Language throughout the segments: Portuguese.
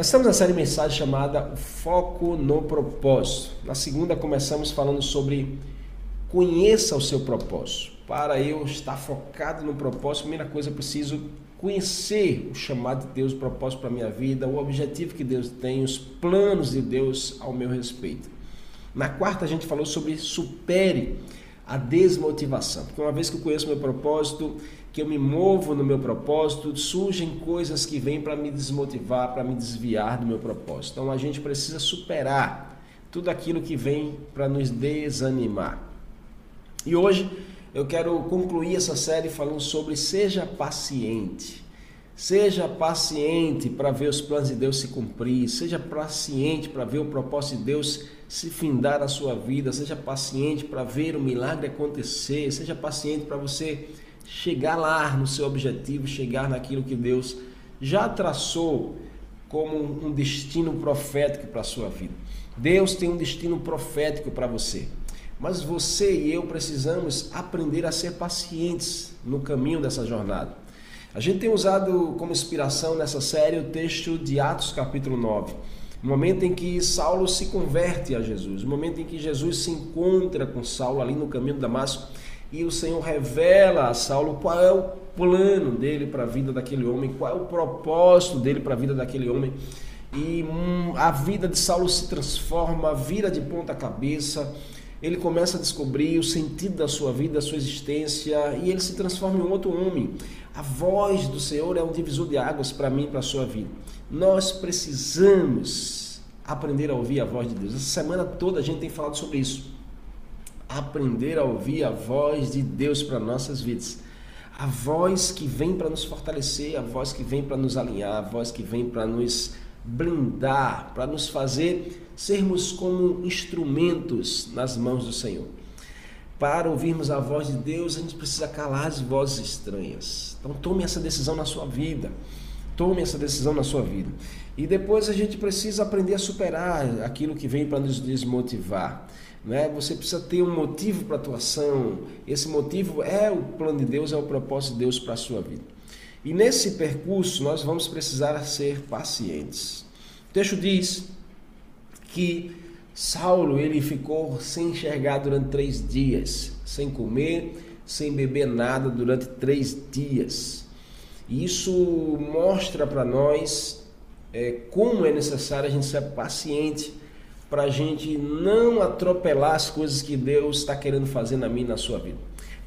Nós estamos na série mensagem chamada Foco no Propósito. Na segunda começamos falando sobre conheça o seu propósito. Para eu estar focado no propósito, primeira coisa eu preciso conhecer o chamado de Deus, o propósito para a minha vida, o objetivo que Deus tem, os planos de Deus ao meu respeito. Na quarta a gente falou sobre supere a desmotivação. Porque uma vez que eu conheço meu propósito, que eu me movo no meu propósito, surgem coisas que vêm para me desmotivar, para me desviar do meu propósito. Então a gente precisa superar tudo aquilo que vem para nos desanimar. E hoje eu quero concluir essa série falando sobre seja paciente. Seja paciente para ver os planos de Deus se cumprir, seja paciente para ver o propósito de Deus se findar na sua vida, seja paciente para ver o milagre acontecer, seja paciente para você chegar lá no seu objetivo, chegar naquilo que Deus já traçou como um destino profético para a sua vida. Deus tem um destino profético para você. Mas você e eu precisamos aprender a ser pacientes no caminho dessa jornada. A gente tem usado como inspiração nessa série o texto de Atos capítulo 9. O momento em que Saulo se converte a Jesus, o momento em que Jesus se encontra com Saulo ali no caminho de Damasco e o Senhor revela a Saulo qual é o plano dele para a vida daquele homem, qual é o propósito dele para a vida daquele homem. E hum, a vida de Saulo se transforma, vira de ponta cabeça. Ele começa a descobrir o sentido da sua vida, da sua existência, e ele se transforma em um outro homem. A voz do Senhor é um divisor de águas para mim e para a sua vida. Nós precisamos aprender a ouvir a voz de Deus. Essa semana toda a gente tem falado sobre isso aprender a ouvir a voz de Deus para nossas vidas. A voz que vem para nos fortalecer, a voz que vem para nos alinhar, a voz que vem para nos blindar, para nos fazer sermos como instrumentos nas mãos do Senhor. Para ouvirmos a voz de Deus, a gente precisa calar as vozes estranhas. Então tome essa decisão na sua vida. Tome essa decisão na sua vida. E depois a gente precisa aprender a superar aquilo que vem para nos desmotivar. Né? Você precisa ter um motivo para a atuação. Esse motivo é o plano de Deus, é o propósito de Deus para a sua vida. E nesse percurso nós vamos precisar ser pacientes. O texto diz que Saulo ele ficou sem enxergar durante três dias, sem comer, sem beber nada durante três dias. Isso mostra para nós é, como é necessário a gente ser paciente para a gente não atropelar as coisas que Deus está querendo fazer na minha e na sua vida.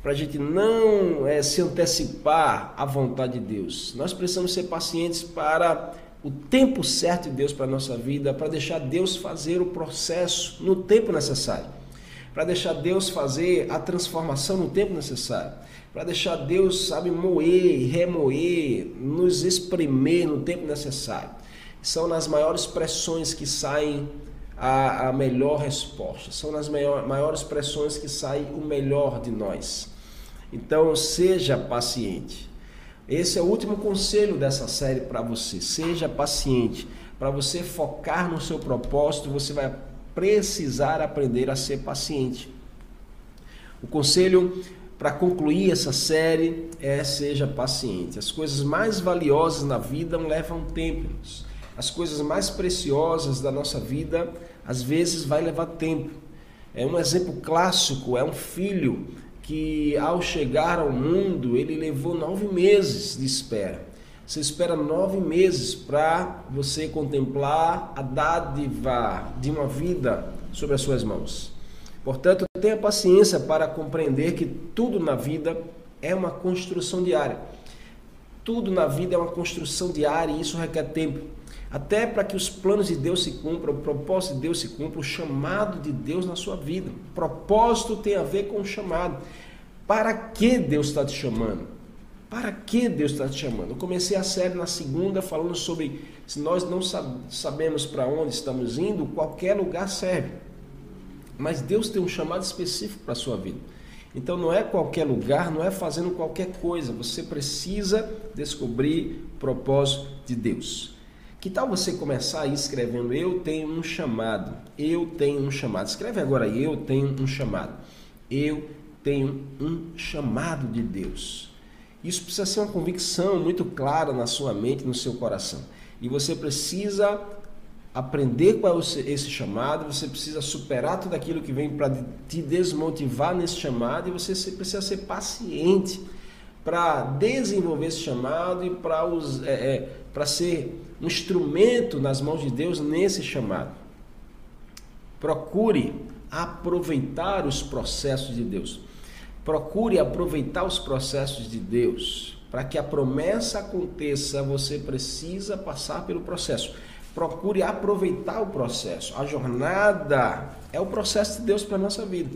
Para a gente não é, se antecipar à vontade de Deus. Nós precisamos ser pacientes para o tempo certo de Deus para a nossa vida, para deixar Deus fazer o processo no tempo necessário. Para deixar Deus fazer a transformação no tempo necessário. Para deixar Deus, sabe, moer, remoer, nos espremer no tempo necessário. São nas maiores pressões que saem a, a melhor resposta. São nas maior, maiores pressões que sai o melhor de nós. Então, seja paciente. Esse é o último conselho dessa série para você. Seja paciente. Para você focar no seu propósito, você vai precisar aprender a ser paciente. O conselho para concluir essa série é seja paciente. As coisas mais valiosas na vida levam tempo. As coisas mais preciosas da nossa vida às vezes vai levar tempo. É um exemplo clássico, é um filho que ao chegar ao mundo ele levou nove meses de espera. Você espera nove meses para você contemplar a dádiva de uma vida sobre as suas mãos. Portanto, tenha paciência para compreender que tudo na vida é uma construção diária. Tudo na vida é uma construção diária e isso requer tempo. Até para que os planos de Deus se cumpram, o propósito de Deus se cumpra, o chamado de Deus na sua vida. O propósito tem a ver com o chamado. Para que Deus está te chamando? Para que Deus está te chamando? Eu comecei a série na segunda falando sobre se nós não sabemos para onde estamos indo, qualquer lugar serve. Mas Deus tem um chamado específico para a sua vida. Então não é qualquer lugar, não é fazendo qualquer coisa. Você precisa descobrir o propósito de Deus. Que tal você começar aí escrevendo eu tenho um chamado, eu tenho um chamado. Escreve agora eu tenho um chamado. Eu tenho um chamado de Deus. Isso precisa ser uma convicção muito clara na sua mente, no seu coração. E você precisa aprender qual é esse chamado, você precisa superar tudo aquilo que vem para te desmotivar nesse chamado e você precisa ser paciente para desenvolver esse chamado e para é, é, ser um instrumento nas mãos de Deus nesse chamado. Procure aproveitar os processos de Deus. Procure aproveitar os processos de Deus. Para que a promessa aconteça, você precisa passar pelo processo procure aproveitar o processo. A jornada é o processo de Deus para a nossa vida.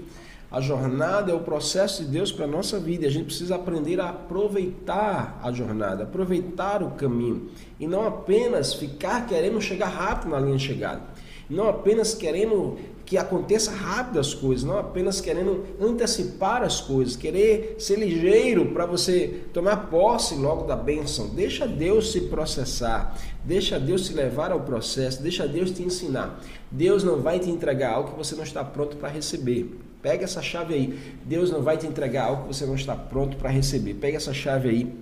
A jornada é o processo de Deus para a nossa vida. A gente precisa aprender a aproveitar a jornada, aproveitar o caminho. E não apenas ficar querendo chegar rápido na linha de chegada. Não apenas querendo que aconteça rápido as coisas, não apenas querendo antecipar as coisas, querer ser ligeiro para você tomar posse logo da bênção. Deixa Deus se processar, deixa Deus se levar ao processo, deixa Deus te ensinar. Deus não vai te entregar algo que você não está pronto para receber. Pega essa chave aí. Deus não vai te entregar algo que você não está pronto para receber. Pega essa chave aí.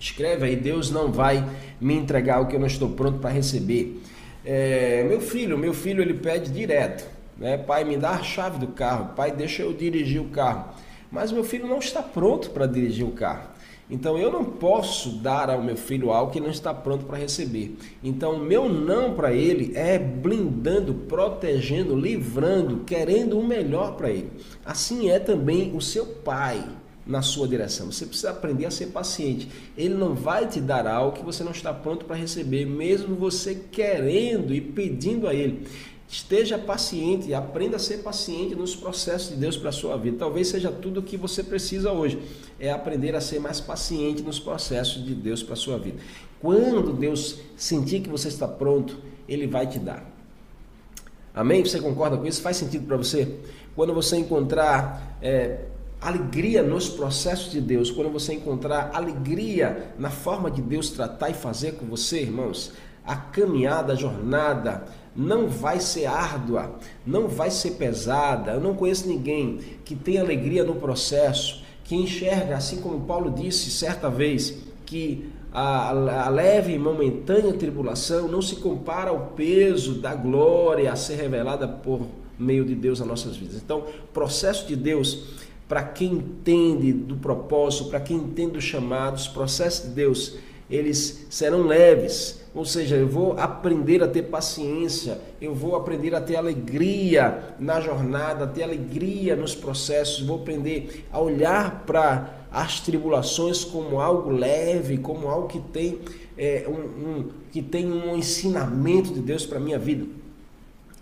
Escreve aí, Deus não vai me entregar algo que eu não estou pronto para receber. É, meu filho, meu filho ele pede direto, né? Pai, me dá a chave do carro, pai, deixa eu dirigir o carro. Mas meu filho não está pronto para dirigir o carro. Então eu não posso dar ao meu filho algo que não está pronto para receber. Então meu não para ele é blindando, protegendo, livrando, querendo o melhor para ele. Assim é também o seu pai na sua direção. Você precisa aprender a ser paciente. Ele não vai te dar algo que você não está pronto para receber, mesmo você querendo e pedindo a ele. Esteja paciente, aprenda a ser paciente nos processos de Deus para a sua vida. Talvez seja tudo o que você precisa hoje, é aprender a ser mais paciente nos processos de Deus para a sua vida. Quando Deus sentir que você está pronto, Ele vai te dar. Amém? Você concorda com isso? Faz sentido para você? Quando você encontrar é, alegria nos processos de Deus, quando você encontrar alegria na forma de Deus tratar e fazer com você, irmãos, a caminhada, a jornada não vai ser árdua, não vai ser pesada. Eu não conheço ninguém que tenha alegria no processo, que enxerga, assim como Paulo disse certa vez, que a, leve e momentânea tribulação não se compara ao peso da glória a ser revelada por meio de Deus nas nossas vidas. Então, processo de Deus para quem entende do propósito, para quem entende dos chamados, processos de Deus, eles serão leves. Ou seja, eu vou aprender a ter paciência, eu vou aprender a ter alegria na jornada, a ter alegria nos processos, vou aprender a olhar para as tribulações como algo leve, como algo que tem, é, um, um, que tem um ensinamento de Deus para a minha vida.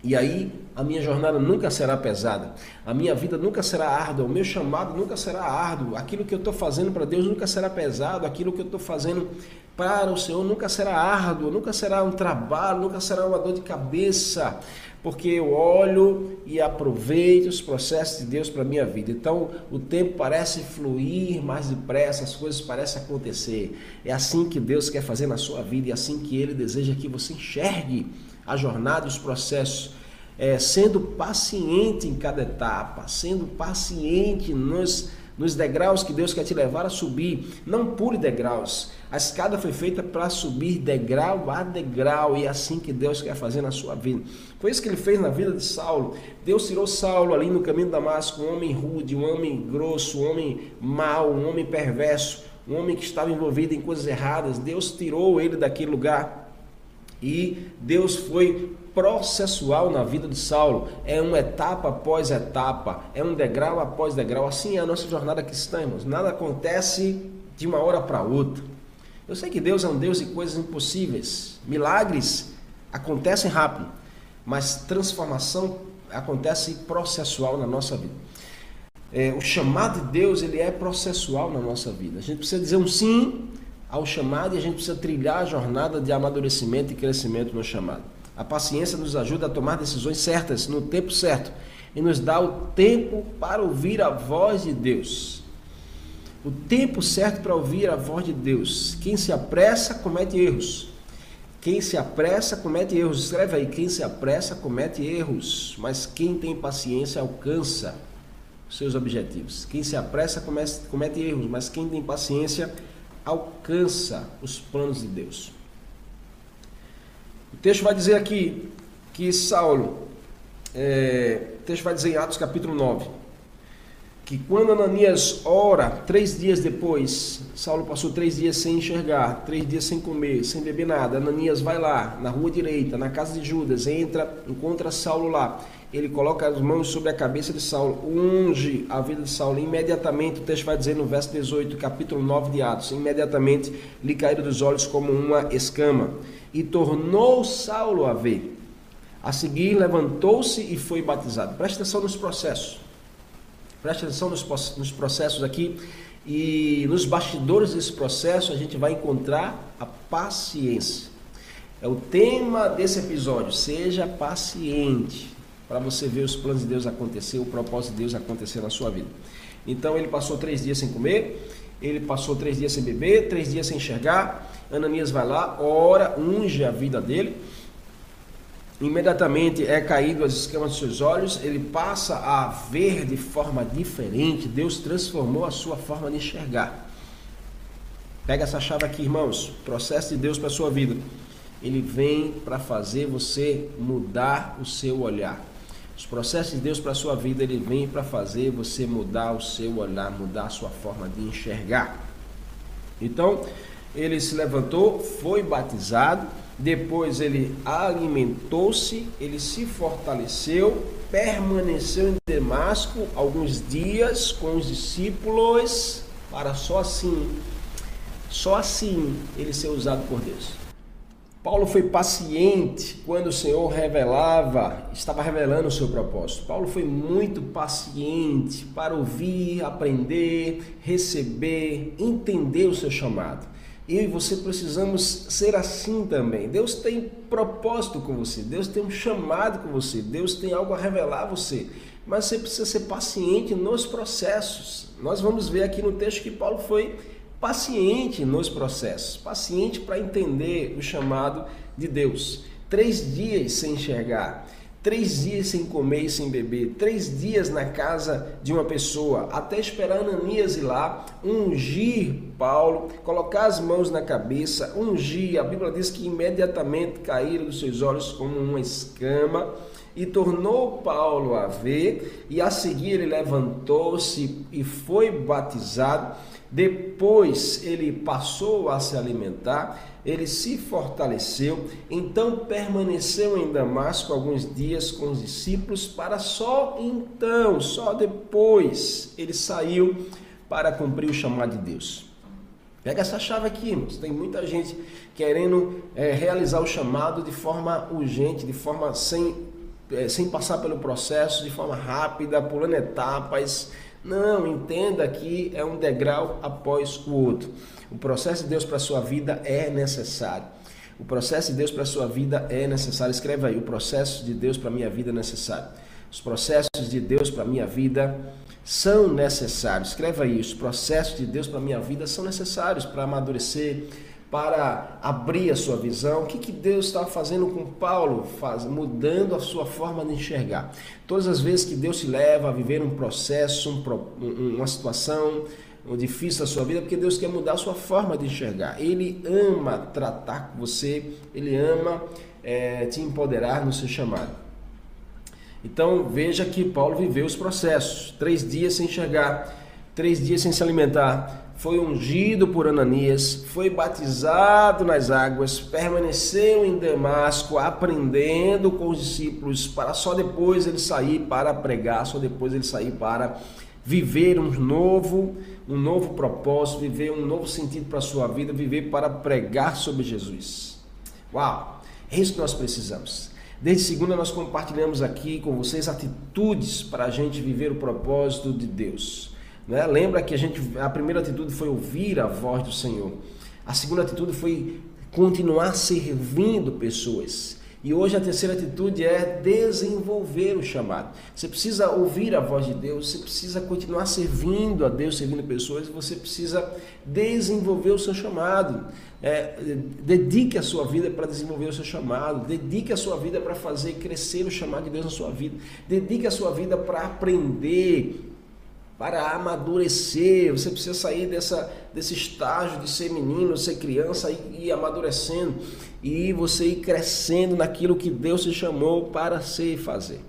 E aí a minha jornada nunca será pesada, a minha vida nunca será árdua, o meu chamado nunca será árduo, aquilo que eu estou fazendo para Deus nunca será pesado, aquilo que eu estou fazendo para o Senhor nunca será árduo, nunca será um trabalho, nunca será uma dor de cabeça, porque eu olho e aproveito os processos de Deus para a minha vida. Então o tempo parece fluir mais depressa, as coisas parecem acontecer. É assim que Deus quer fazer na sua vida e é assim que Ele deseja que você enxergue a jornada os processos, é, sendo paciente em cada etapa, sendo paciente nos, nos degraus que Deus quer te levar a subir. Não pule degraus. A escada foi feita para subir degrau a degrau e é assim que Deus quer fazer na sua vida. Foi isso que ele fez na vida de Saulo. Deus tirou Saulo ali no caminho de Damasco, um homem rude, um homem grosso, um homem mau, um homem perverso, um homem que estava envolvido em coisas erradas. Deus tirou ele daquele lugar e Deus foi processual na vida de Saulo, é uma etapa após etapa, é um degrau após degrau. Assim é a nossa jornada cristã, irmãos. Nada acontece de uma hora para outra. Eu sei que Deus é um Deus de coisas impossíveis. Milagres acontecem rápido, mas transformação acontece processual na nossa vida. É, o chamado de Deus ele é processual na nossa vida. A gente precisa dizer um sim ao chamado e a gente precisa trilhar a jornada de amadurecimento e crescimento no chamado. A paciência nos ajuda a tomar decisões certas no tempo certo e nos dá o tempo para ouvir a voz de Deus. O tempo certo para ouvir a voz de Deus. Quem se apressa comete erros. Quem se apressa comete erros. Escreve aí: quem se apressa comete erros, mas quem tem paciência alcança seus objetivos. Quem se apressa comete, comete erros, mas quem tem paciência alcança os planos de Deus. Texto vai dizer aqui que Saulo, é, o texto vai dizer em Atos capítulo 9, que quando Ananias ora, três dias depois, Saulo passou três dias sem enxergar, três dias sem comer, sem beber nada. Ananias vai lá, na rua direita, na casa de Judas, entra, encontra Saulo lá. Ele coloca as mãos sobre a cabeça de Saulo, unge a vida de Saulo. Imediatamente, o texto vai dizer no verso 18, capítulo 9 de Atos: imediatamente lhe caíram dos olhos como uma escama, e tornou Saulo a ver. A seguir, levantou-se e foi batizado. Presta atenção nos processos. Preste atenção nos, nos processos aqui e nos bastidores desse processo a gente vai encontrar a paciência. É o tema desse episódio. Seja paciente para você ver os planos de Deus acontecer, o propósito de Deus acontecer na sua vida. Então ele passou três dias sem comer, ele passou três dias sem beber, três dias sem enxergar. Ananias vai lá, ora, unge a vida dele imediatamente é caído as escamas dos seus olhos, ele passa a ver de forma diferente. Deus transformou a sua forma de enxergar. Pega essa chave aqui, irmãos. Processo de Deus para a sua vida. Ele vem para fazer você mudar o seu olhar. Os processos de Deus para a sua vida, ele vem para fazer você mudar o seu olhar, mudar a sua forma de enxergar. Então, ele se levantou, foi batizado depois ele alimentou-se, ele se fortaleceu, permaneceu em Damasco alguns dias com os discípulos, para só assim, só assim ele ser usado por Deus. Paulo foi paciente quando o Senhor revelava, estava revelando o seu propósito. Paulo foi muito paciente para ouvir, aprender, receber, entender o seu chamado eu e você precisamos ser assim também. Deus tem propósito com você, Deus tem um chamado com você, Deus tem algo a revelar a você. Mas você precisa ser paciente nos processos. Nós vamos ver aqui no texto que Paulo foi paciente nos processos, paciente para entender o chamado de Deus. Três dias sem enxergar três dias sem comer e sem beber, três dias na casa de uma pessoa, até esperar Ananias ir lá, ungir Paulo, colocar as mãos na cabeça, ungir. A Bíblia diz que imediatamente caíram dos seus olhos como uma escama e tornou Paulo a ver, e a seguir ele levantou-se e foi batizado. Depois ele passou a se alimentar, ele se fortaleceu, então permaneceu em Damasco alguns dias com os discípulos, para só então, só depois, ele saiu para cumprir o chamado de Deus. Pega essa chave aqui, irmãos. Tem muita gente querendo é, realizar o chamado de forma urgente, de forma sem, é, sem passar pelo processo, de forma rápida, pulando etapas não, entenda que é um degrau após o outro. O processo de Deus para a sua vida é necessário. O processo de Deus para a sua vida é necessário. Escreva aí, o processo de Deus para a minha vida é necessário. Os processos de Deus para a minha vida são necessários. Escreva aí, os processos de Deus para a minha vida são necessários para amadurecer, para abrir a sua visão. O que, que Deus está fazendo com Paulo? Faz, mudando a sua forma de enxergar. Todas as vezes que Deus te leva a viver um processo, um, uma situação difícil da sua vida, porque Deus quer mudar a sua forma de enxergar. Ele ama tratar com você, ele ama é, te empoderar no seu chamado. Então veja que Paulo viveu os processos: três dias sem enxergar, três dias sem se alimentar, foi ungido por Ananias, foi batizado nas águas, permaneceu em Damasco aprendendo com os discípulos, para só depois ele sair para pregar, só depois ele sair para viver um novo, um novo propósito, viver um novo sentido para a sua vida, viver para pregar sobre Jesus. Uau! É isso que nós precisamos. Desde segunda nós compartilhamos aqui com vocês atitudes para a gente viver o propósito de Deus. Né? Lembra que a gente a primeira atitude foi ouvir a voz do Senhor. A segunda atitude foi continuar servindo pessoas. E hoje a terceira atitude é desenvolver o chamado. Você precisa ouvir a voz de Deus, você precisa continuar servindo a Deus, servindo pessoas, você precisa desenvolver o seu chamado. É, dedique a sua vida para desenvolver o seu chamado, dedique a sua vida para fazer crescer o chamado de Deus na sua vida, dedique a sua vida para aprender para amadurecer. Você precisa sair dessa, desse estágio de ser menino, ser criança e ir amadurecendo e você ir crescendo naquilo que Deus te chamou para ser e fazer.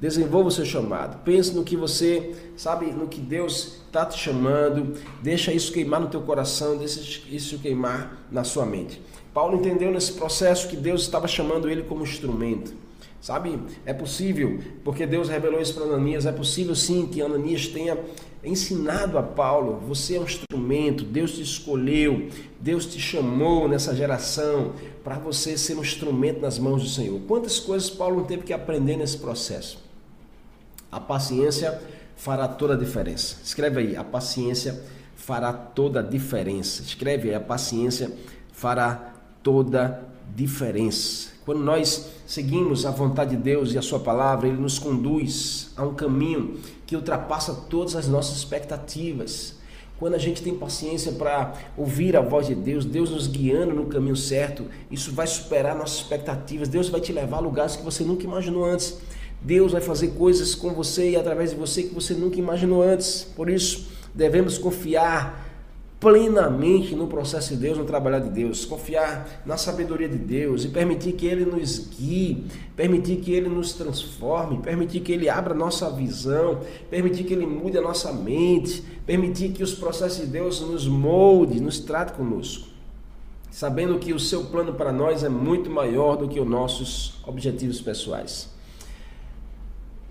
Desenvolva o seu chamado. Pense no que você, sabe, no que Deus está te chamando. Deixa isso queimar no teu coração, deixa isso queimar na sua mente. Paulo entendeu nesse processo que Deus estava chamando ele como instrumento. Sabe, é possível, porque Deus revelou isso para Ananias, é possível sim que Ananias tenha ensinado a Paulo: você é um instrumento, Deus te escolheu, Deus te chamou nessa geração para você ser um instrumento nas mãos do Senhor. Quantas coisas Paulo teve que aprender nesse processo? A paciência fará toda a diferença. Escreve aí: a paciência fará toda a diferença. Escreve aí: a paciência fará toda a diferença. Quando nós seguimos a vontade de Deus e a Sua palavra, Ele nos conduz a um caminho que ultrapassa todas as nossas expectativas. Quando a gente tem paciência para ouvir a voz de Deus, Deus nos guiando no caminho certo, isso vai superar nossas expectativas. Deus vai te levar a lugares que você nunca imaginou antes. Deus vai fazer coisas com você e através de você que você nunca imaginou antes. Por isso, devemos confiar plenamente no processo de Deus, no trabalhar de Deus, confiar na sabedoria de Deus e permitir que Ele nos guie, permitir que Ele nos transforme, permitir que Ele abra nossa visão, permitir que Ele mude a nossa mente, permitir que os processos de Deus nos molde, nos trate conosco. Sabendo que o seu plano para nós é muito maior do que os nossos objetivos pessoais.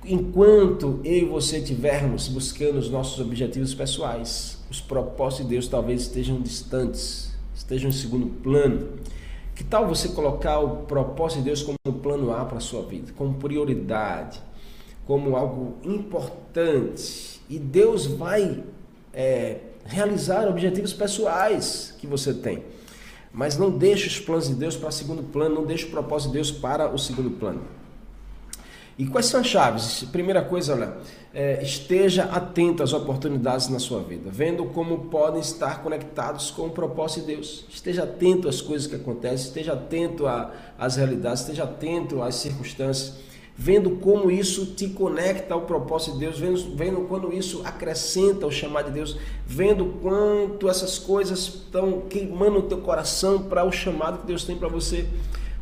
Enquanto eu e você estivermos buscando os nossos objetivos pessoais, os propósitos de Deus talvez estejam distantes, estejam em segundo plano. Que tal você colocar o propósito de Deus como um plano A para a sua vida, como prioridade, como algo importante? E Deus vai é, realizar objetivos pessoais que você tem. Mas não deixe os planos de Deus para segundo plano, não deixe o propósito de Deus para o segundo plano. E quais são as chaves? Primeira coisa, olha, é, esteja atento às oportunidades na sua vida, vendo como podem estar conectados com o propósito de Deus. Esteja atento às coisas que acontecem, esteja atento às realidades, esteja atento às circunstâncias, vendo como isso te conecta ao propósito de Deus, vendo, vendo quando isso acrescenta o chamado de Deus, vendo quanto essas coisas estão queimando o teu coração para o chamado que Deus tem para você.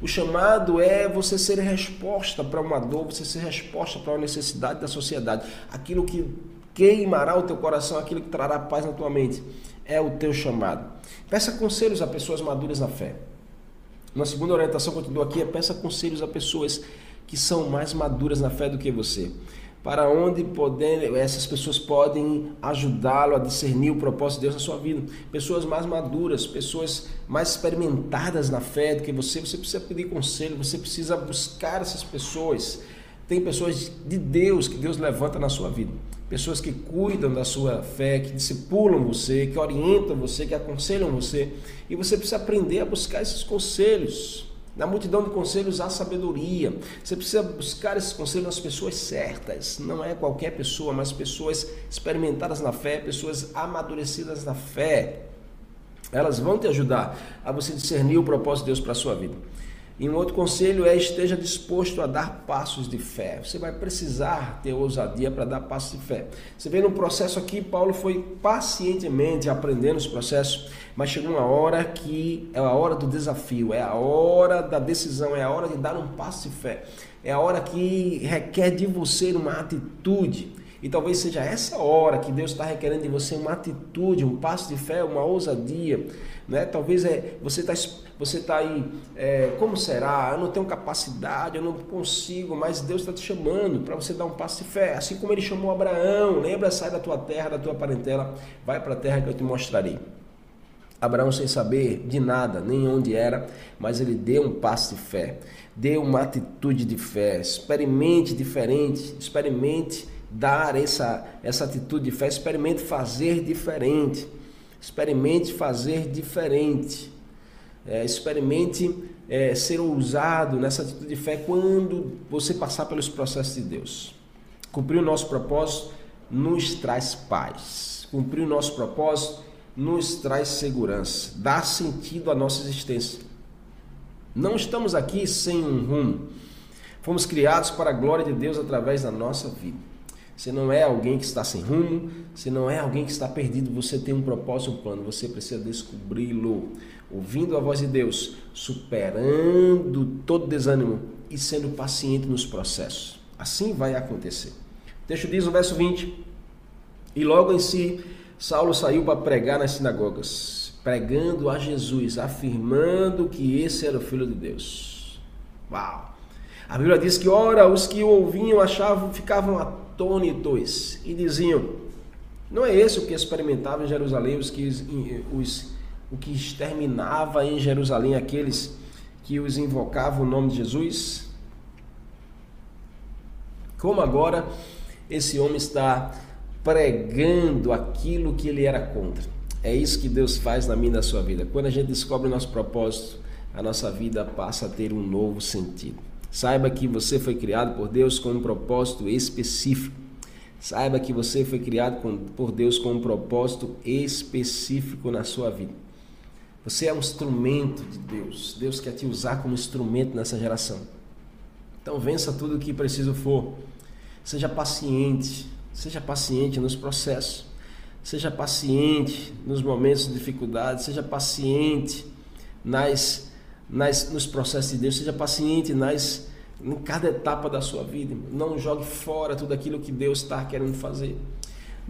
O chamado é você ser resposta para uma dor, você ser resposta para uma necessidade da sociedade. Aquilo que queimará o teu coração, aquilo que trará paz na tua mente, é o teu chamado. Peça conselhos a pessoas maduras na fé. Uma segunda orientação que eu te dou aqui é peça conselhos a pessoas que são mais maduras na fé do que você para onde poder, essas pessoas podem ajudá-lo a discernir o propósito de Deus na sua vida. Pessoas mais maduras, pessoas mais experimentadas na fé do que você, você precisa pedir conselho, você precisa buscar essas pessoas. Tem pessoas de Deus que Deus levanta na sua vida. Pessoas que cuidam da sua fé, que discipulam você, que orientam você, que aconselham você. E você precisa aprender a buscar esses conselhos. Na multidão de conselhos há sabedoria. Você precisa buscar esses conselhos nas pessoas certas. Não é qualquer pessoa, mas pessoas experimentadas na fé, pessoas amadurecidas na fé. Elas vão te ajudar a você discernir o propósito de Deus para a sua vida. E um outro conselho é esteja disposto a dar passos de fé. Você vai precisar ter ousadia para dar passos de fé. Você vê no processo aqui, Paulo foi pacientemente aprendendo os processos, mas chegou uma hora que é a hora do desafio, é a hora da decisão, é a hora de dar um passo de fé. É a hora que requer de você uma atitude. E talvez seja essa hora que Deus está requerendo de você uma atitude, um passo de fé, uma ousadia. Né? Talvez é, você está você tá aí, é, como será? Eu não tenho capacidade, eu não consigo, mas Deus está te chamando para você dar um passo de fé. Assim como ele chamou Abraão, lembra? Sai da tua terra, da tua parentela, vai para a terra que eu te mostrarei. Abraão, sem saber de nada, nem onde era, mas ele deu um passo de fé, deu uma atitude de fé. Experimente diferente, experimente dar essa, essa atitude de fé, experimente fazer diferente. Experimente fazer diferente. É, experimente é, ser ousado nessa atitude de fé quando você passar pelos processos de Deus. Cumprir o nosso propósito nos traz paz. Cumprir o nosso propósito nos traz segurança, dá sentido à nossa existência. Não estamos aqui sem um rumo. Fomos criados para a glória de Deus através da nossa vida. Você não é alguém que está sem rumo, você não é alguém que está perdido, você tem um propósito, um plano, você precisa descobri-lo, ouvindo a voz de Deus, superando todo desânimo e sendo paciente nos processos. Assim vai acontecer. O texto diz no verso 20: E logo em si, Saulo saiu para pregar nas sinagogas, pregando a Jesus, afirmando que esse era o Filho de Deus. Uau! A Bíblia diz que, ora, os que o ouviam achavam, ficavam atônitos e diziam: Não é esse o que experimentava em Jerusalém, os que, os, o que exterminava em Jerusalém aqueles que os invocavam o nome de Jesus? Como agora esse homem está pregando aquilo que ele era contra. É isso que Deus faz na minha e na sua vida. Quando a gente descobre o nosso propósito, a nossa vida passa a ter um novo sentido. Saiba que você foi criado por Deus com um propósito específico. Saiba que você foi criado por Deus com um propósito específico na sua vida. Você é um instrumento de Deus. Deus quer te usar como instrumento nessa geração. Então vença tudo o que preciso for. Seja paciente, seja paciente nos processos. Seja paciente nos momentos de dificuldade, seja paciente nas nas, nos processos de Deus, seja paciente nas, em cada etapa da sua vida. Não jogue fora tudo aquilo que Deus está querendo fazer.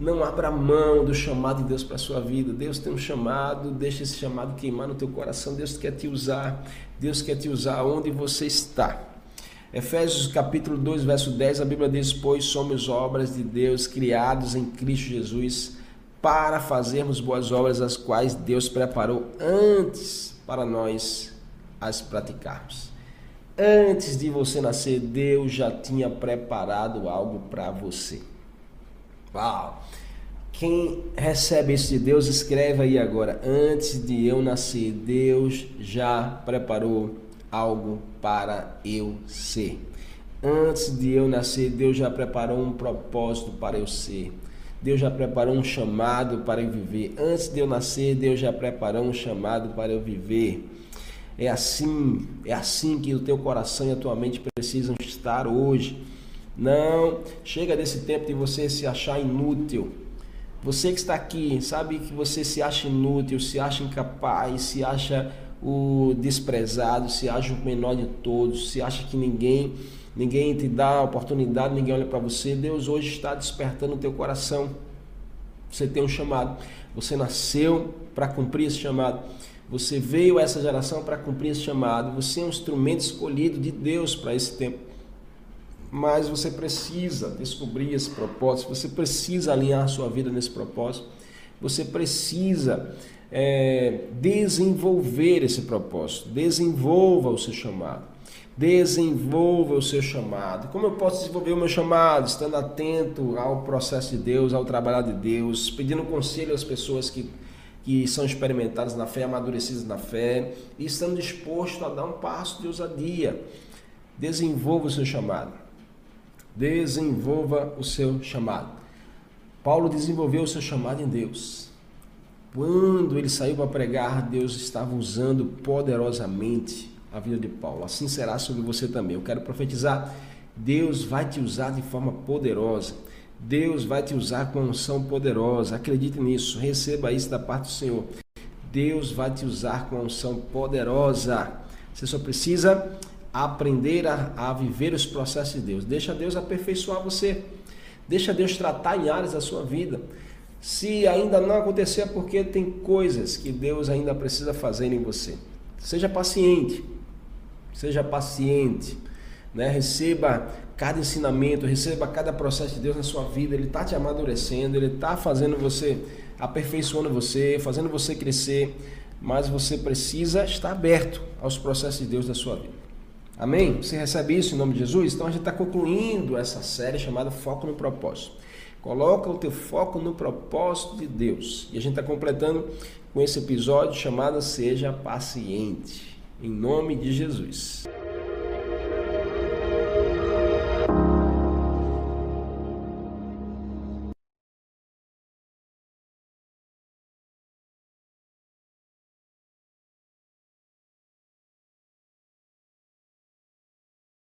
Não abra mão do chamado de Deus para a sua vida. Deus tem um chamado, deixa esse chamado queimar no teu coração. Deus quer te usar. Deus quer te usar onde você está. Efésios capítulo 2, verso 10, a Bíblia diz: Pois somos obras de Deus, criados em Cristo Jesus, para fazermos boas obras, as quais Deus preparou antes para nós as praticarmos. Antes de você nascer, Deus já tinha preparado algo para você. Uau! Quem recebe isso de Deus, escreve aí agora. Antes de eu nascer, Deus já preparou algo para eu ser. Antes de eu nascer, Deus já preparou um propósito para eu ser. Deus já preparou um chamado para eu viver. Antes de eu nascer, Deus já preparou um chamado para eu viver. É assim, é assim que o teu coração e a tua mente precisam estar hoje. Não, chega desse tempo de você se achar inútil. Você que está aqui, sabe que você se acha inútil, se acha incapaz, se acha o desprezado, se acha o menor de todos, se acha que ninguém, ninguém te dá oportunidade, ninguém olha para você. Deus hoje está despertando o teu coração. Você tem um chamado. Você nasceu para cumprir esse chamado. Você veio a essa geração para cumprir esse chamado. Você é um instrumento escolhido de Deus para esse tempo. Mas você precisa descobrir esse propósito. Você precisa alinhar sua vida nesse propósito. Você precisa é, desenvolver esse propósito. Desenvolva o seu chamado. Desenvolva o seu chamado. Como eu posso desenvolver o meu chamado? Estando atento ao processo de Deus, ao trabalho de Deus, pedindo conselho às pessoas que que são experimentados na fé, amadurecidos na fé e estão dispostos a dar um passo de ousadia. Desenvolva o seu chamado. Desenvolva o seu chamado. Paulo desenvolveu o seu chamado em Deus. Quando ele saiu para pregar, Deus estava usando poderosamente a vida de Paulo. Assim será sobre você também. Eu quero profetizar: Deus vai te usar de forma poderosa. Deus vai te usar com unção poderosa. Acredite nisso, receba isso da parte do Senhor. Deus vai te usar com unção poderosa. Você só precisa aprender a, a viver os processos de Deus. Deixa Deus aperfeiçoar você. Deixa Deus tratar em áreas da sua vida. Se ainda não acontecer, é porque tem coisas que Deus ainda precisa fazer em você. Seja paciente. Seja paciente. Né? Receba cada ensinamento, receba cada processo de Deus na sua vida, Ele está te amadurecendo, Ele está fazendo você, aperfeiçoando você, fazendo você crescer, mas você precisa estar aberto aos processos de Deus da sua vida. Amém? Você recebe isso em nome de Jesus? Então a gente está concluindo essa série chamada Foco no Propósito. Coloca o teu foco no propósito de Deus. E a gente está completando com esse episódio chamado Seja Paciente. Em nome de Jesus.